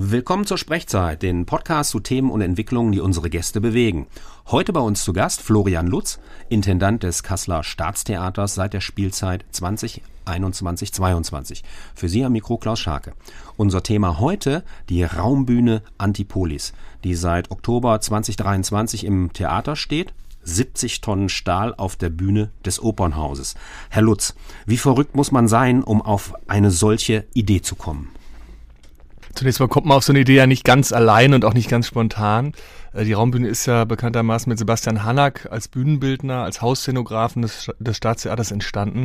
Willkommen zur Sprechzeit, den Podcast zu Themen und Entwicklungen, die unsere Gäste bewegen. Heute bei uns zu Gast Florian Lutz, Intendant des Kasseler Staatstheaters seit der Spielzeit 2021-22. Für Sie am Mikro Klaus Scharke. Unser Thema heute die Raumbühne Antipolis, die seit Oktober 2023 im Theater steht 70 Tonnen Stahl auf der Bühne des Opernhauses. Herr Lutz, wie verrückt muss man sein, um auf eine solche Idee zu kommen? Zunächst mal kommt man auf so eine Idee ja nicht ganz allein und auch nicht ganz spontan. Äh, die Raumbühne ist ja bekanntermaßen mit Sebastian Hallack als Bühnenbildner, als Hausszenografen des, des Staatstheaters entstanden.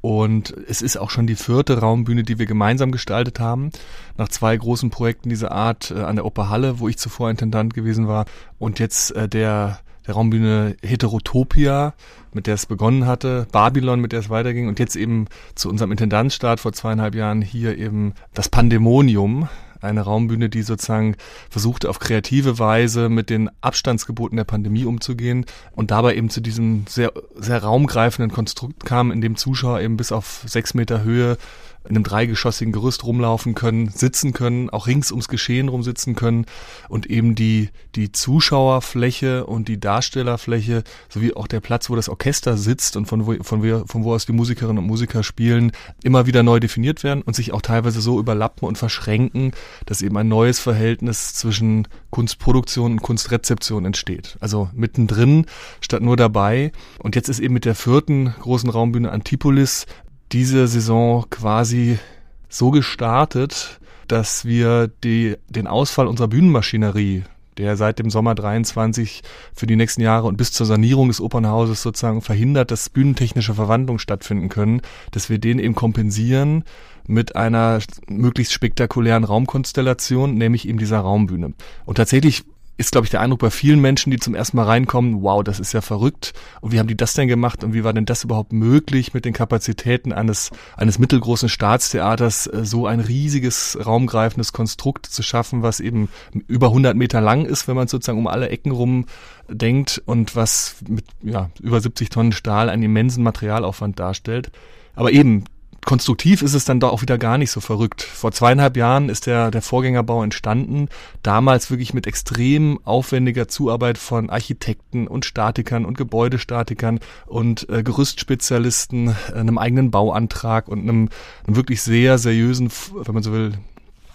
Und es ist auch schon die vierte Raumbühne, die wir gemeinsam gestaltet haben. Nach zwei großen Projekten dieser Art äh, an der Operhalle, wo ich zuvor Intendant gewesen war. Und jetzt äh, der der Raumbühne Heterotopia, mit der es begonnen hatte, Babylon, mit der es weiterging und jetzt eben zu unserem Intendanzstart vor zweieinhalb Jahren hier eben das Pandemonium, eine Raumbühne, die sozusagen versuchte auf kreative Weise mit den Abstandsgeboten der Pandemie umzugehen und dabei eben zu diesem sehr, sehr raumgreifenden Konstrukt kam, in dem Zuschauer eben bis auf sechs Meter Höhe in einem dreigeschossigen Gerüst rumlaufen können, sitzen können, auch rings ums Geschehen rumsitzen können und eben die, die Zuschauerfläche und die Darstellerfläche sowie auch der Platz, wo das Orchester sitzt und von wo, von wo, von wo aus die Musikerinnen und Musiker spielen, immer wieder neu definiert werden und sich auch teilweise so überlappen und verschränken, dass eben ein neues Verhältnis zwischen Kunstproduktion und Kunstrezeption entsteht. Also mittendrin statt nur dabei. Und jetzt ist eben mit der vierten großen Raumbühne Antipolis diese Saison quasi so gestartet, dass wir die, den Ausfall unserer Bühnenmaschinerie, der seit dem Sommer 23 für die nächsten Jahre und bis zur Sanierung des Opernhauses sozusagen verhindert, dass bühnentechnische Verwandlungen stattfinden können, dass wir den eben kompensieren mit einer möglichst spektakulären Raumkonstellation, nämlich eben dieser Raumbühne. Und tatsächlich ist, glaube ich, der Eindruck bei vielen Menschen, die zum ersten Mal reinkommen, wow, das ist ja verrückt. Und wie haben die das denn gemacht und wie war denn das überhaupt möglich mit den Kapazitäten eines, eines mittelgroßen Staatstheaters, äh, so ein riesiges, raumgreifendes Konstrukt zu schaffen, was eben über 100 Meter lang ist, wenn man sozusagen um alle Ecken rum denkt und was mit ja, über 70 Tonnen Stahl einen immensen Materialaufwand darstellt. Aber eben, konstruktiv ist es dann doch auch wieder gar nicht so verrückt. Vor zweieinhalb Jahren ist der, der Vorgängerbau entstanden, damals wirklich mit extrem aufwendiger Zuarbeit von Architekten und Statikern und Gebäudestatikern und äh, Gerüstspezialisten, äh, einem eigenen Bauantrag und einem, einem wirklich sehr seriösen, wenn man so will,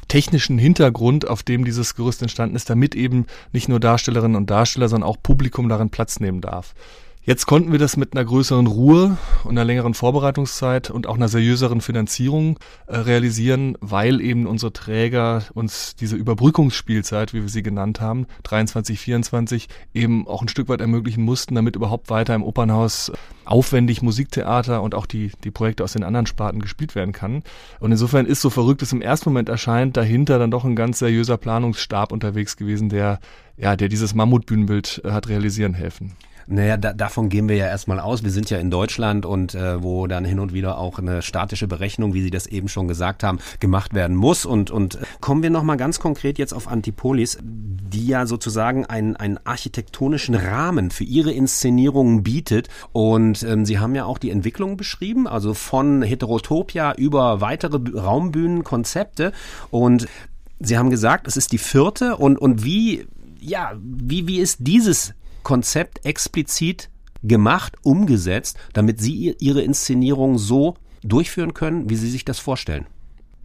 technischen Hintergrund, auf dem dieses Gerüst entstanden ist, damit eben nicht nur Darstellerinnen und Darsteller, sondern auch Publikum darin Platz nehmen darf. Jetzt konnten wir das mit einer größeren Ruhe und einer längeren Vorbereitungszeit und auch einer seriöseren Finanzierung äh, realisieren, weil eben unsere Träger uns diese Überbrückungsspielzeit, wie wir sie genannt haben, 23, 24, eben auch ein Stück weit ermöglichen mussten, damit überhaupt weiter im Opernhaus aufwendig Musiktheater und auch die, die Projekte aus den anderen Sparten gespielt werden kann. Und insofern ist so verrückt es im ersten Moment erscheint, dahinter dann doch ein ganz seriöser Planungsstab unterwegs gewesen, der, ja, der dieses Mammutbühnenbild äh, hat realisieren helfen. Naja, da, davon gehen wir ja erstmal aus. Wir sind ja in Deutschland und äh, wo dann hin und wieder auch eine statische Berechnung, wie Sie das eben schon gesagt haben, gemacht werden muss. Und, und kommen wir nochmal ganz konkret jetzt auf Antipolis, die ja sozusagen einen, einen architektonischen Rahmen für ihre Inszenierungen bietet. Und ähm, Sie haben ja auch die Entwicklung beschrieben, also von Heterotopia über weitere Raumbühnen, Konzepte. Und Sie haben gesagt, es ist die vierte. Und, und wie ja, wie, wie ist dieses Konzept explizit gemacht, umgesetzt, damit Sie Ihre Inszenierung so durchführen können, wie Sie sich das vorstellen?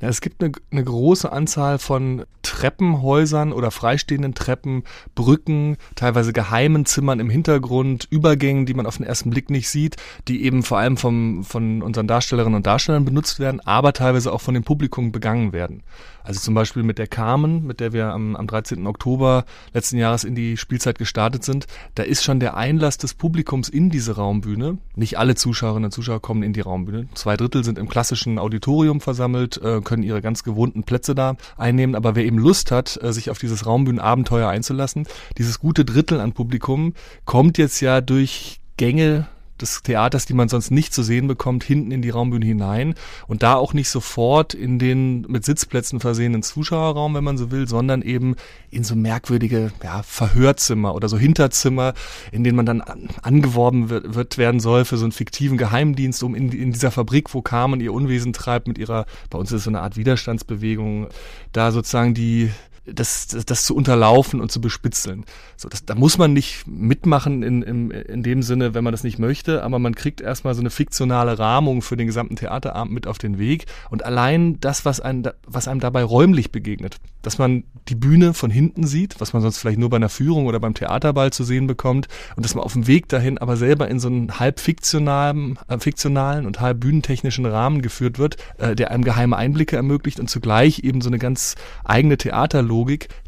Ja, es gibt eine, eine große Anzahl von Treppenhäusern oder freistehenden Treppen, Brücken, teilweise geheimen Zimmern im Hintergrund, Übergängen, die man auf den ersten Blick nicht sieht, die eben vor allem vom, von unseren Darstellerinnen und Darstellern benutzt werden, aber teilweise auch von dem Publikum begangen werden. Also zum Beispiel mit der Carmen, mit der wir am, am 13. Oktober letzten Jahres in die Spielzeit gestartet sind, da ist schon der Einlass des Publikums in diese Raumbühne. Nicht alle Zuschauerinnen und Zuschauer kommen in die Raumbühne. Zwei Drittel sind im klassischen Auditorium versammelt, äh, können ihre ganz gewohnten Plätze da einnehmen. Aber wer eben Lust hat, äh, sich auf dieses Raumbühnenabenteuer einzulassen, dieses gute Drittel an Publikum kommt jetzt ja durch Gänge des Theaters, die man sonst nicht zu sehen bekommt, hinten in die Raumbühne hinein und da auch nicht sofort in den mit Sitzplätzen versehenen Zuschauerraum, wenn man so will, sondern eben in so merkwürdige ja, Verhörzimmer oder so Hinterzimmer, in denen man dann angeworben wird, werden soll für so einen fiktiven Geheimdienst, um in, in dieser Fabrik, wo Carmen ihr Unwesen treibt mit ihrer, bei uns ist es so eine Art Widerstandsbewegung, da sozusagen die das, das, das zu unterlaufen und zu bespitzeln. So, das, da muss man nicht mitmachen in, in, in dem Sinne, wenn man das nicht möchte, aber man kriegt erstmal so eine fiktionale Rahmung für den gesamten Theaterabend mit auf den Weg. Und allein das, was einem, was einem dabei räumlich begegnet, dass man die Bühne von hinten sieht, was man sonst vielleicht nur bei einer Führung oder beim Theaterball zu sehen bekommt, und dass man auf dem Weg dahin aber selber in so einen halb fiktionalen, äh, fiktionalen und halb bühnentechnischen Rahmen geführt wird, äh, der einem geheime Einblicke ermöglicht und zugleich eben so eine ganz eigene Theaterlogik.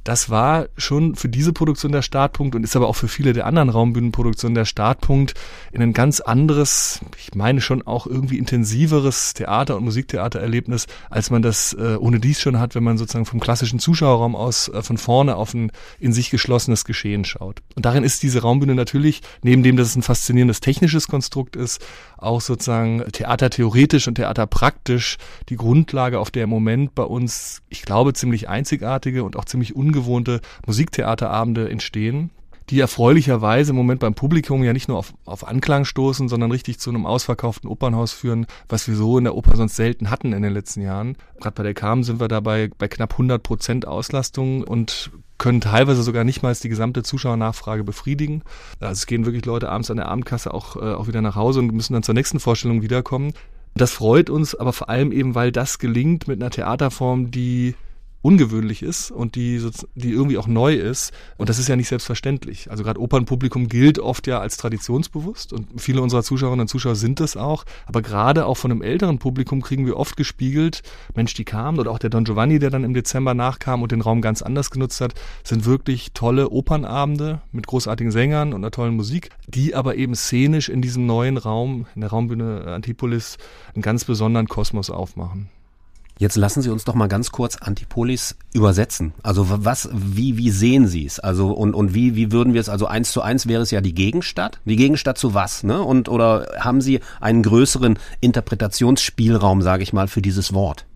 Das war schon für diese Produktion der Startpunkt und ist aber auch für viele der anderen Raumbühnenproduktionen der Startpunkt in ein ganz anderes, ich meine schon auch irgendwie intensiveres Theater- und Musiktheatererlebnis, als man das äh, ohne dies schon hat, wenn man sozusagen vom klassischen Zuschauerraum aus äh, von vorne auf ein in sich geschlossenes Geschehen schaut. Und darin ist diese Raumbühne natürlich, neben dem, dass es ein faszinierendes technisches Konstrukt ist, auch sozusagen theatertheoretisch und theaterpraktisch die Grundlage, auf der im Moment bei uns, ich glaube, ziemlich einzigartige und auch ziemlich ungewohnte Musiktheaterabende entstehen die erfreulicherweise im Moment beim Publikum ja nicht nur auf, auf Anklang stoßen, sondern richtig zu einem ausverkauften Opernhaus führen, was wir so in der Oper sonst selten hatten in den letzten Jahren. Gerade bei der Carmen sind wir dabei bei knapp 100 Prozent Auslastung und können teilweise sogar nicht mal die gesamte Zuschauernachfrage befriedigen. Also es gehen wirklich Leute abends an der Abendkasse auch, äh, auch wieder nach Hause und müssen dann zur nächsten Vorstellung wiederkommen. Das freut uns, aber vor allem eben, weil das gelingt mit einer Theaterform, die ungewöhnlich ist und die, die irgendwie auch neu ist. Und das ist ja nicht selbstverständlich. Also gerade Opernpublikum gilt oft ja als traditionsbewusst und viele unserer Zuschauerinnen und Zuschauer sind das auch. Aber gerade auch von einem älteren Publikum kriegen wir oft gespiegelt, Mensch, die kamen oder auch der Don Giovanni, der dann im Dezember nachkam und den Raum ganz anders genutzt hat, sind wirklich tolle Opernabende mit großartigen Sängern und einer tollen Musik, die aber eben szenisch in diesem neuen Raum, in der Raumbühne Antipolis, einen ganz besonderen Kosmos aufmachen. Jetzt lassen Sie uns doch mal ganz kurz Antipolis übersetzen. Also was, wie, wie sehen Sie es? Also und, und wie, wie würden wir es, also eins zu eins wäre es ja die Gegenstadt. Die Gegenstadt zu was, ne? Und oder haben Sie einen größeren Interpretationsspielraum, sage ich mal, für dieses Wort?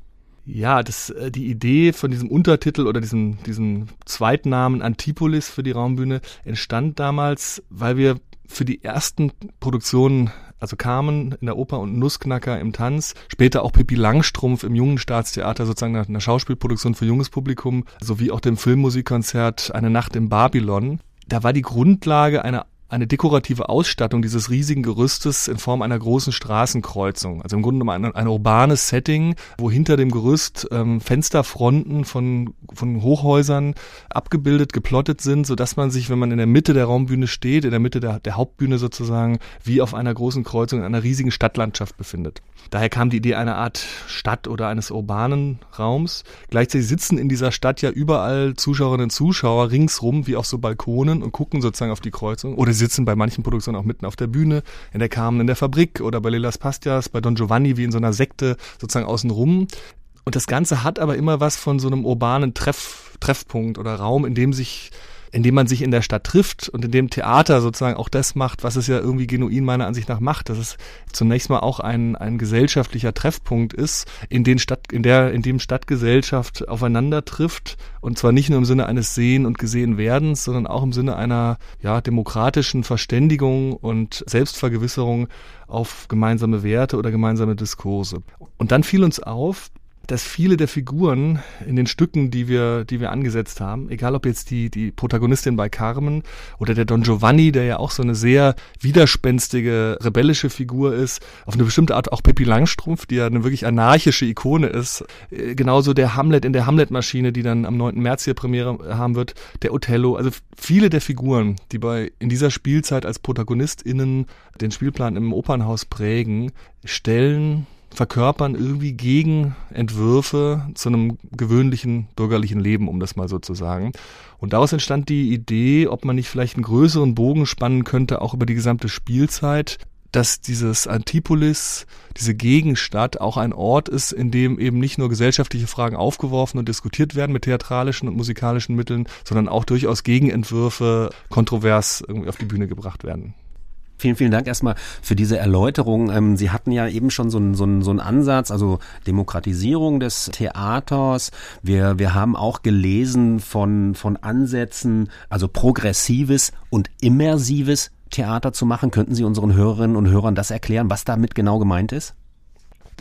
Ja, das, äh, die Idee von diesem Untertitel oder diesem, diesem Zweitnamen Antipolis für die Raumbühne entstand damals, weil wir für die ersten Produktionen also Carmen in der Oper und Nussknacker im Tanz, später auch Pippi Langstrumpf im Jungen Staatstheater, sozusagen eine Schauspielproduktion für junges Publikum, sowie auch dem Filmmusikkonzert Eine Nacht im Babylon. Da war die Grundlage eine eine dekorative Ausstattung dieses riesigen Gerüstes in Form einer großen Straßenkreuzung. Also im Grunde genommen ein, ein urbanes Setting, wo hinter dem Gerüst ähm, Fensterfronten von, von Hochhäusern abgebildet, geplottet sind, so dass man sich, wenn man in der Mitte der Raumbühne steht, in der Mitte der, der Hauptbühne sozusagen, wie auf einer großen Kreuzung in einer riesigen Stadtlandschaft befindet. Daher kam die Idee einer Art Stadt oder eines urbanen Raums. Gleichzeitig sitzen in dieser Stadt ja überall Zuschauerinnen und Zuschauer ringsrum, wie auf so Balkonen und gucken sozusagen auf die Kreuzung oder sitzen bei manchen Produktionen auch mitten auf der Bühne, in der Carmen in der Fabrik oder bei Lelas Pastias, bei Don Giovanni wie in so einer Sekte sozusagen außenrum. Und das Ganze hat aber immer was von so einem urbanen Treff, Treffpunkt oder Raum, in dem sich indem man sich in der Stadt trifft und in dem Theater sozusagen auch das macht, was es ja irgendwie genuin meiner Ansicht nach macht, dass es zunächst mal auch ein, ein gesellschaftlicher Treffpunkt ist, in den Stadt, in der, in dem Stadtgesellschaft aufeinander trifft und zwar nicht nur im Sinne eines Sehen und Gesehen werdens, sondern auch im Sinne einer, ja, demokratischen Verständigung und Selbstvergewisserung auf gemeinsame Werte oder gemeinsame Diskurse. Und dann fiel uns auf, dass viele der Figuren in den Stücken, die wir, die wir angesetzt haben, egal ob jetzt die, die Protagonistin bei Carmen oder der Don Giovanni, der ja auch so eine sehr widerspenstige, rebellische Figur ist, auf eine bestimmte Art auch Pippi Langstrumpf, die ja eine wirklich anarchische Ikone ist, äh, genauso der Hamlet in der Hamlet-Maschine, die dann am 9. März hier Premiere haben wird, der Othello, also viele der Figuren, die bei, in dieser Spielzeit als ProtagonistInnen den Spielplan im Opernhaus prägen, stellen verkörpern irgendwie Gegenentwürfe zu einem gewöhnlichen bürgerlichen Leben, um das mal so zu sagen. Und daraus entstand die Idee, ob man nicht vielleicht einen größeren Bogen spannen könnte, auch über die gesamte Spielzeit, dass dieses Antipolis, diese Gegenstadt auch ein Ort ist, in dem eben nicht nur gesellschaftliche Fragen aufgeworfen und diskutiert werden mit theatralischen und musikalischen Mitteln, sondern auch durchaus Gegenentwürfe kontrovers irgendwie auf die Bühne gebracht werden. Vielen, vielen Dank erstmal für diese Erläuterung. Ähm, Sie hatten ja eben schon so einen, so einen, so einen Ansatz, also Demokratisierung des Theaters. Wir, wir haben auch gelesen von, von Ansätzen, also progressives und immersives Theater zu machen. Könnten Sie unseren Hörerinnen und Hörern das erklären, was damit genau gemeint ist?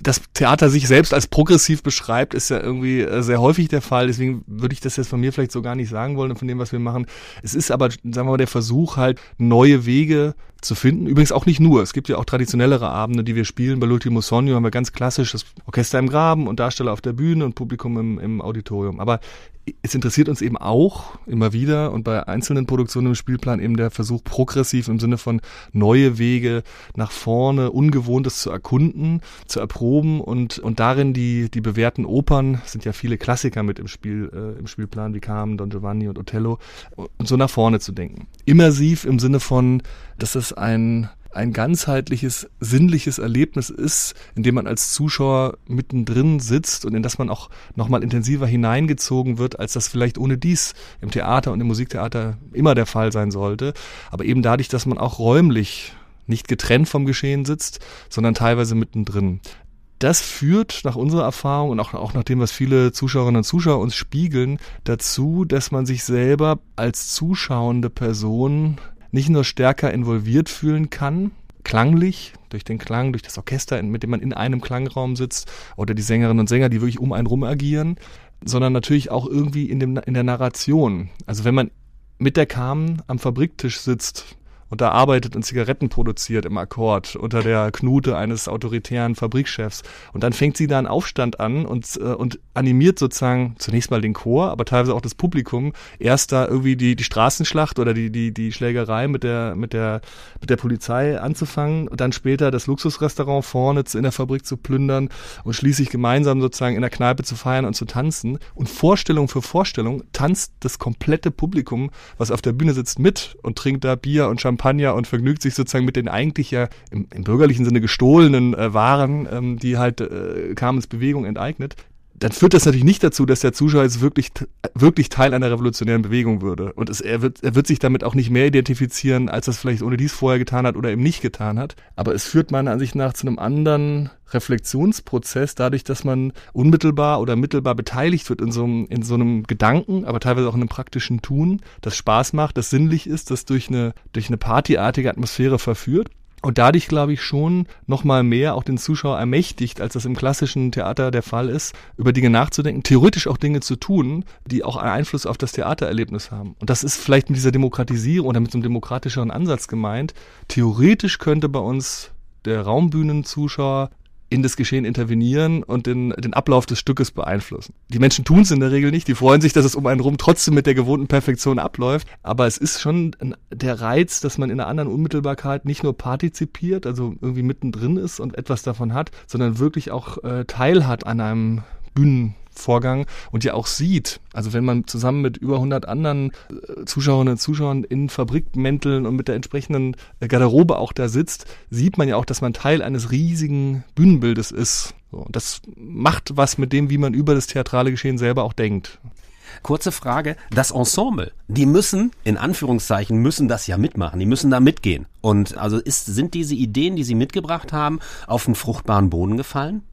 Das Theater sich selbst als progressiv beschreibt, ist ja irgendwie äh, sehr häufig der Fall. Deswegen würde ich das jetzt von mir vielleicht so gar nicht sagen wollen und von dem, was wir machen. Es ist aber, sagen wir mal, der Versuch halt, neue Wege zu finden. Übrigens auch nicht nur. Es gibt ja auch traditionellere Abende, die wir spielen. Bei L'Ultimo Sonio haben wir ganz klassisch das Orchester im Graben und Darsteller auf der Bühne und Publikum im, im Auditorium. Aber es interessiert uns eben auch immer wieder und bei einzelnen Produktionen im Spielplan eben der Versuch progressiv im Sinne von neue Wege nach vorne, Ungewohntes zu erkunden, zu erproben und, und darin die, die bewährten Opern, sind ja viele Klassiker mit im Spiel, äh, im Spielplan wie Carmen, Don Giovanni und Othello, und so nach vorne zu denken. Immersiv im Sinne von, dass es ein ein ganzheitliches, sinnliches Erlebnis ist, in dem man als Zuschauer mittendrin sitzt und in das man auch nochmal intensiver hineingezogen wird, als das vielleicht ohne dies im Theater und im Musiktheater immer der Fall sein sollte. Aber eben dadurch, dass man auch räumlich nicht getrennt vom Geschehen sitzt, sondern teilweise mittendrin. Das führt nach unserer Erfahrung und auch, auch nach dem, was viele Zuschauerinnen und Zuschauer uns spiegeln, dazu, dass man sich selber als zuschauende Person nicht nur stärker involviert fühlen kann, klanglich, durch den Klang, durch das Orchester, mit dem man in einem Klangraum sitzt, oder die Sängerinnen und Sänger, die wirklich um einen rum agieren, sondern natürlich auch irgendwie in, dem, in der Narration. Also wenn man mit der Carmen am Fabriktisch sitzt und da arbeitet und Zigaretten produziert im Akkord unter der Knute eines autoritären Fabrikchefs. Und dann fängt sie da einen Aufstand an und, äh, und animiert sozusagen zunächst mal den Chor, aber teilweise auch das Publikum, erst da irgendwie die, die Straßenschlacht oder die, die, die Schlägerei mit der, mit der, mit der Polizei anzufangen und dann später das Luxusrestaurant vorne in der Fabrik zu plündern und schließlich gemeinsam sozusagen in der Kneipe zu feiern und zu tanzen. Und Vorstellung für Vorstellung tanzt das komplette Publikum, was auf der Bühne sitzt, mit und trinkt da Bier und Champagner Champagner und vergnügt sich sozusagen mit den eigentlich ja im, im bürgerlichen Sinne gestohlenen äh, Waren, ähm, die halt äh, Carmens Bewegung enteignet dann führt das natürlich nicht dazu, dass der Zuschauer jetzt wirklich, wirklich Teil einer revolutionären Bewegung würde. Und es, er, wird, er wird sich damit auch nicht mehr identifizieren, als das vielleicht ohne dies vorher getan hat oder eben nicht getan hat. Aber es führt meiner Ansicht nach zu einem anderen Reflexionsprozess, dadurch, dass man unmittelbar oder mittelbar beteiligt wird in so einem, in so einem Gedanken, aber teilweise auch in einem praktischen Tun, das Spaß macht, das sinnlich ist, das durch eine, durch eine partyartige Atmosphäre verführt und dadurch, glaube ich, schon nochmal mehr auch den Zuschauer ermächtigt, als das im klassischen Theater der Fall ist, über Dinge nachzudenken, theoretisch auch Dinge zu tun, die auch einen Einfluss auf das Theatererlebnis haben. Und das ist vielleicht mit dieser Demokratisierung oder mit so einem demokratischeren Ansatz gemeint. Theoretisch könnte bei uns der Raumbühnenzuschauer in das Geschehen intervenieren und den, den Ablauf des Stückes beeinflussen. Die Menschen tun es in der Regel nicht, die freuen sich, dass es um einen rum trotzdem mit der gewohnten Perfektion abläuft, aber es ist schon der Reiz, dass man in einer anderen Unmittelbarkeit nicht nur partizipiert, also irgendwie mittendrin ist und etwas davon hat, sondern wirklich auch äh, Teil hat an einem Bühnen Vorgang und ja auch sieht, also wenn man zusammen mit über 100 anderen äh, Zuschauerinnen und Zuschauern in Fabrikmänteln und mit der entsprechenden äh, Garderobe auch da sitzt, sieht man ja auch, dass man Teil eines riesigen Bühnenbildes ist. So, und das macht was mit dem, wie man über das theatrale Geschehen selber auch denkt. Kurze Frage, das Ensemble, die müssen, in Anführungszeichen, müssen das ja mitmachen, die müssen da mitgehen. Und also ist, sind diese Ideen, die Sie mitgebracht haben, auf einen fruchtbaren Boden gefallen?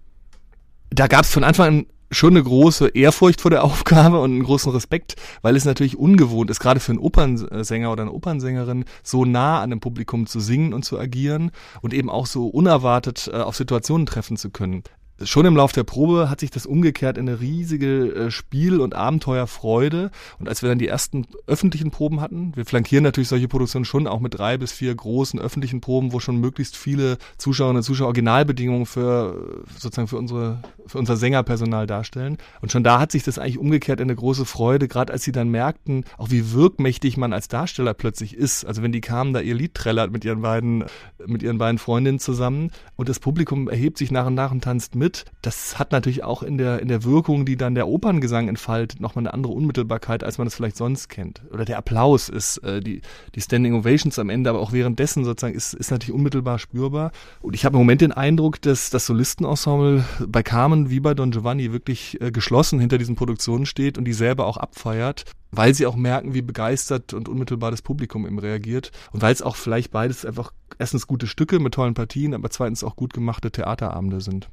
Da gab es von Anfang an schon eine große Ehrfurcht vor der Aufgabe und einen großen Respekt, weil es natürlich ungewohnt ist, gerade für einen Opernsänger oder eine Opernsängerin, so nah an dem Publikum zu singen und zu agieren und eben auch so unerwartet äh, auf Situationen treffen zu können schon im Lauf der Probe hat sich das umgekehrt in eine riesige äh, Spiel- und Abenteuerfreude. Und als wir dann die ersten öffentlichen Proben hatten, wir flankieren natürlich solche Produktionen schon auch mit drei bis vier großen öffentlichen Proben, wo schon möglichst viele Zuschauerinnen und Zuschauer Originalbedingungen für sozusagen für unsere für unser Sängerpersonal darstellen. Und schon da hat sich das eigentlich umgekehrt in eine große Freude, gerade als sie dann merkten, auch wie wirkmächtig man als Darsteller plötzlich ist. Also wenn die kamen, da ihr Lied trällert mit ihren beiden mit ihren beiden Freundinnen zusammen und das Publikum erhebt sich nach und nach und tanzt mit tritt, das hat natürlich auch in der, in der Wirkung, die dann der Operngesang entfaltet, nochmal eine andere Unmittelbarkeit, als man das vielleicht sonst kennt. Oder der Applaus ist, äh, die, die Standing Ovations am Ende, aber auch währenddessen sozusagen ist, ist natürlich unmittelbar spürbar. Und ich habe im Moment den Eindruck, dass das Solistenensemble bei Carmen wie bei Don Giovanni wirklich äh, geschlossen hinter diesen Produktionen steht und die selber auch abfeiert weil sie auch merken, wie begeistert und unmittelbar das Publikum eben reagiert und weil es auch vielleicht beides einfach erstens gute Stücke mit tollen Partien, aber zweitens auch gut gemachte Theaterabende sind.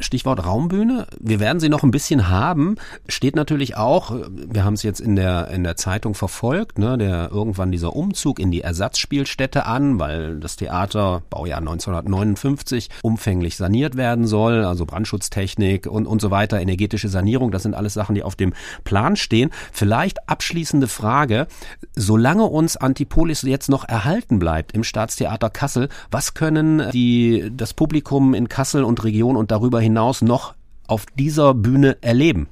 Stichwort Raumbühne. Wir werden sie noch ein bisschen haben. Steht natürlich auch, wir haben es jetzt in der, in der Zeitung verfolgt, ne, der irgendwann dieser Umzug in die Ersatzspielstätte an, weil das Theater, Baujahr 1959, umfänglich saniert werden soll, also Brandschutztechnik und, und so weiter, energetische Sanierung, das sind alles Sachen, die auf dem Plan stehen. Vielleicht abschließende Frage, solange uns Antipolis jetzt noch erhalten bleibt im Staatstheater Kassel, was können die, das Publikum in Kassel und Region und darüber hinaus noch auf dieser Bühne erleben?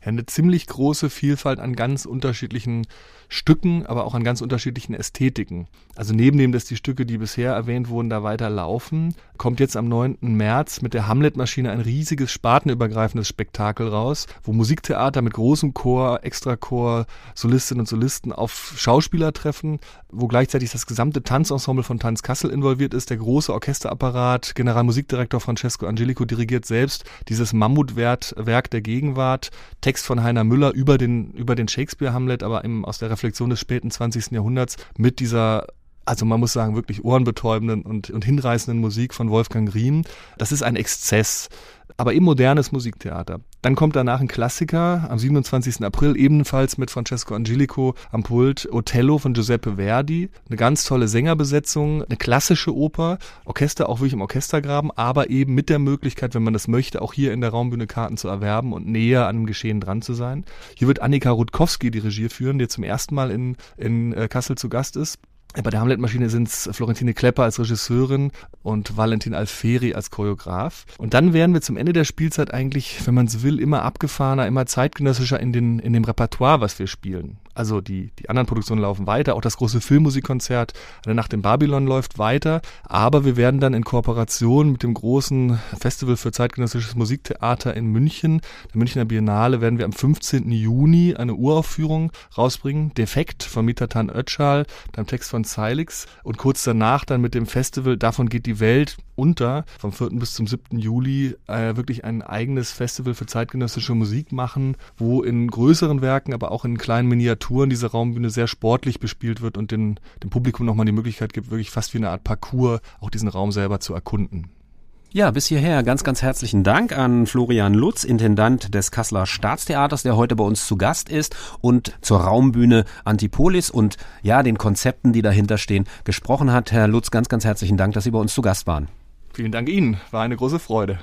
Ja, eine ziemlich große Vielfalt an ganz unterschiedlichen Stücken, aber auch an ganz unterschiedlichen Ästhetiken. Also neben dem, dass die Stücke, die bisher erwähnt wurden, da weiter laufen, kommt jetzt am 9. März mit der Hamlet-Maschine ein riesiges spartenübergreifendes Spektakel raus, wo Musiktheater mit großem Chor, Extrachor, Solistinnen und Solisten auf Schauspieler treffen, wo gleichzeitig das gesamte Tanzensemble von Tanz Kassel involviert ist, der große Orchesterapparat, Generalmusikdirektor Francesco Angelico dirigiert selbst dieses Mammutwerk der Gegenwart, Text von Heiner Müller über den, über den Shakespeare-Hamlet, aber im, aus der Reflexion des späten 20. Jahrhunderts mit dieser also man muss sagen, wirklich ohrenbetäubenden und, und hinreißenden Musik von Wolfgang Riem. Das ist ein Exzess aber eben modernes Musiktheater. Dann kommt danach ein Klassiker am 27. April, ebenfalls mit Francesco Angelico am Pult, Othello von Giuseppe Verdi. Eine ganz tolle Sängerbesetzung, eine klassische Oper, Orchester auch wirklich im Orchestergraben, aber eben mit der Möglichkeit, wenn man das möchte, auch hier in der Raumbühne Karten zu erwerben und näher an dem Geschehen dran zu sein. Hier wird Annika Rutkowski die Regie führen, die zum ersten Mal in, in äh, Kassel zu Gast ist. Bei der Hamlet-Maschine sind es Florentine Klepper als Regisseurin und Valentin Alferi als Choreograf. Und dann werden wir zum Ende der Spielzeit eigentlich, wenn man so will, immer abgefahrener, immer zeitgenössischer in, den, in dem Repertoire, was wir spielen. Also die, die anderen Produktionen laufen weiter, auch das große Filmmusikkonzert Eine Nacht in Babylon läuft weiter, aber wir werden dann in Kooperation mit dem großen Festival für zeitgenössisches Musiktheater in München, der Münchner Biennale, werden wir am 15. Juni eine Uraufführung rausbringen, Defekt von Mitatan Ötschal, beim Text von Zeilix und kurz danach dann mit dem Festival Davon geht die Welt unter, vom 4. bis zum 7. Juli äh, wirklich ein eigenes Festival für zeitgenössische Musik machen, wo in größeren Werken, aber auch in kleinen Miniaturen diese Raumbühne sehr sportlich bespielt wird und den, dem Publikum nochmal die Möglichkeit gibt, wirklich fast wie eine Art Parcours auch diesen Raum selber zu erkunden. Ja, bis hierher ganz, ganz herzlichen Dank an Florian Lutz, Intendant des Kasseler Staatstheaters, der heute bei uns zu Gast ist und zur Raumbühne Antipolis und ja, den Konzepten, die dahinter stehen, gesprochen hat. Herr Lutz, ganz, ganz herzlichen Dank, dass Sie bei uns zu Gast waren. Vielen Dank Ihnen, war eine große Freude.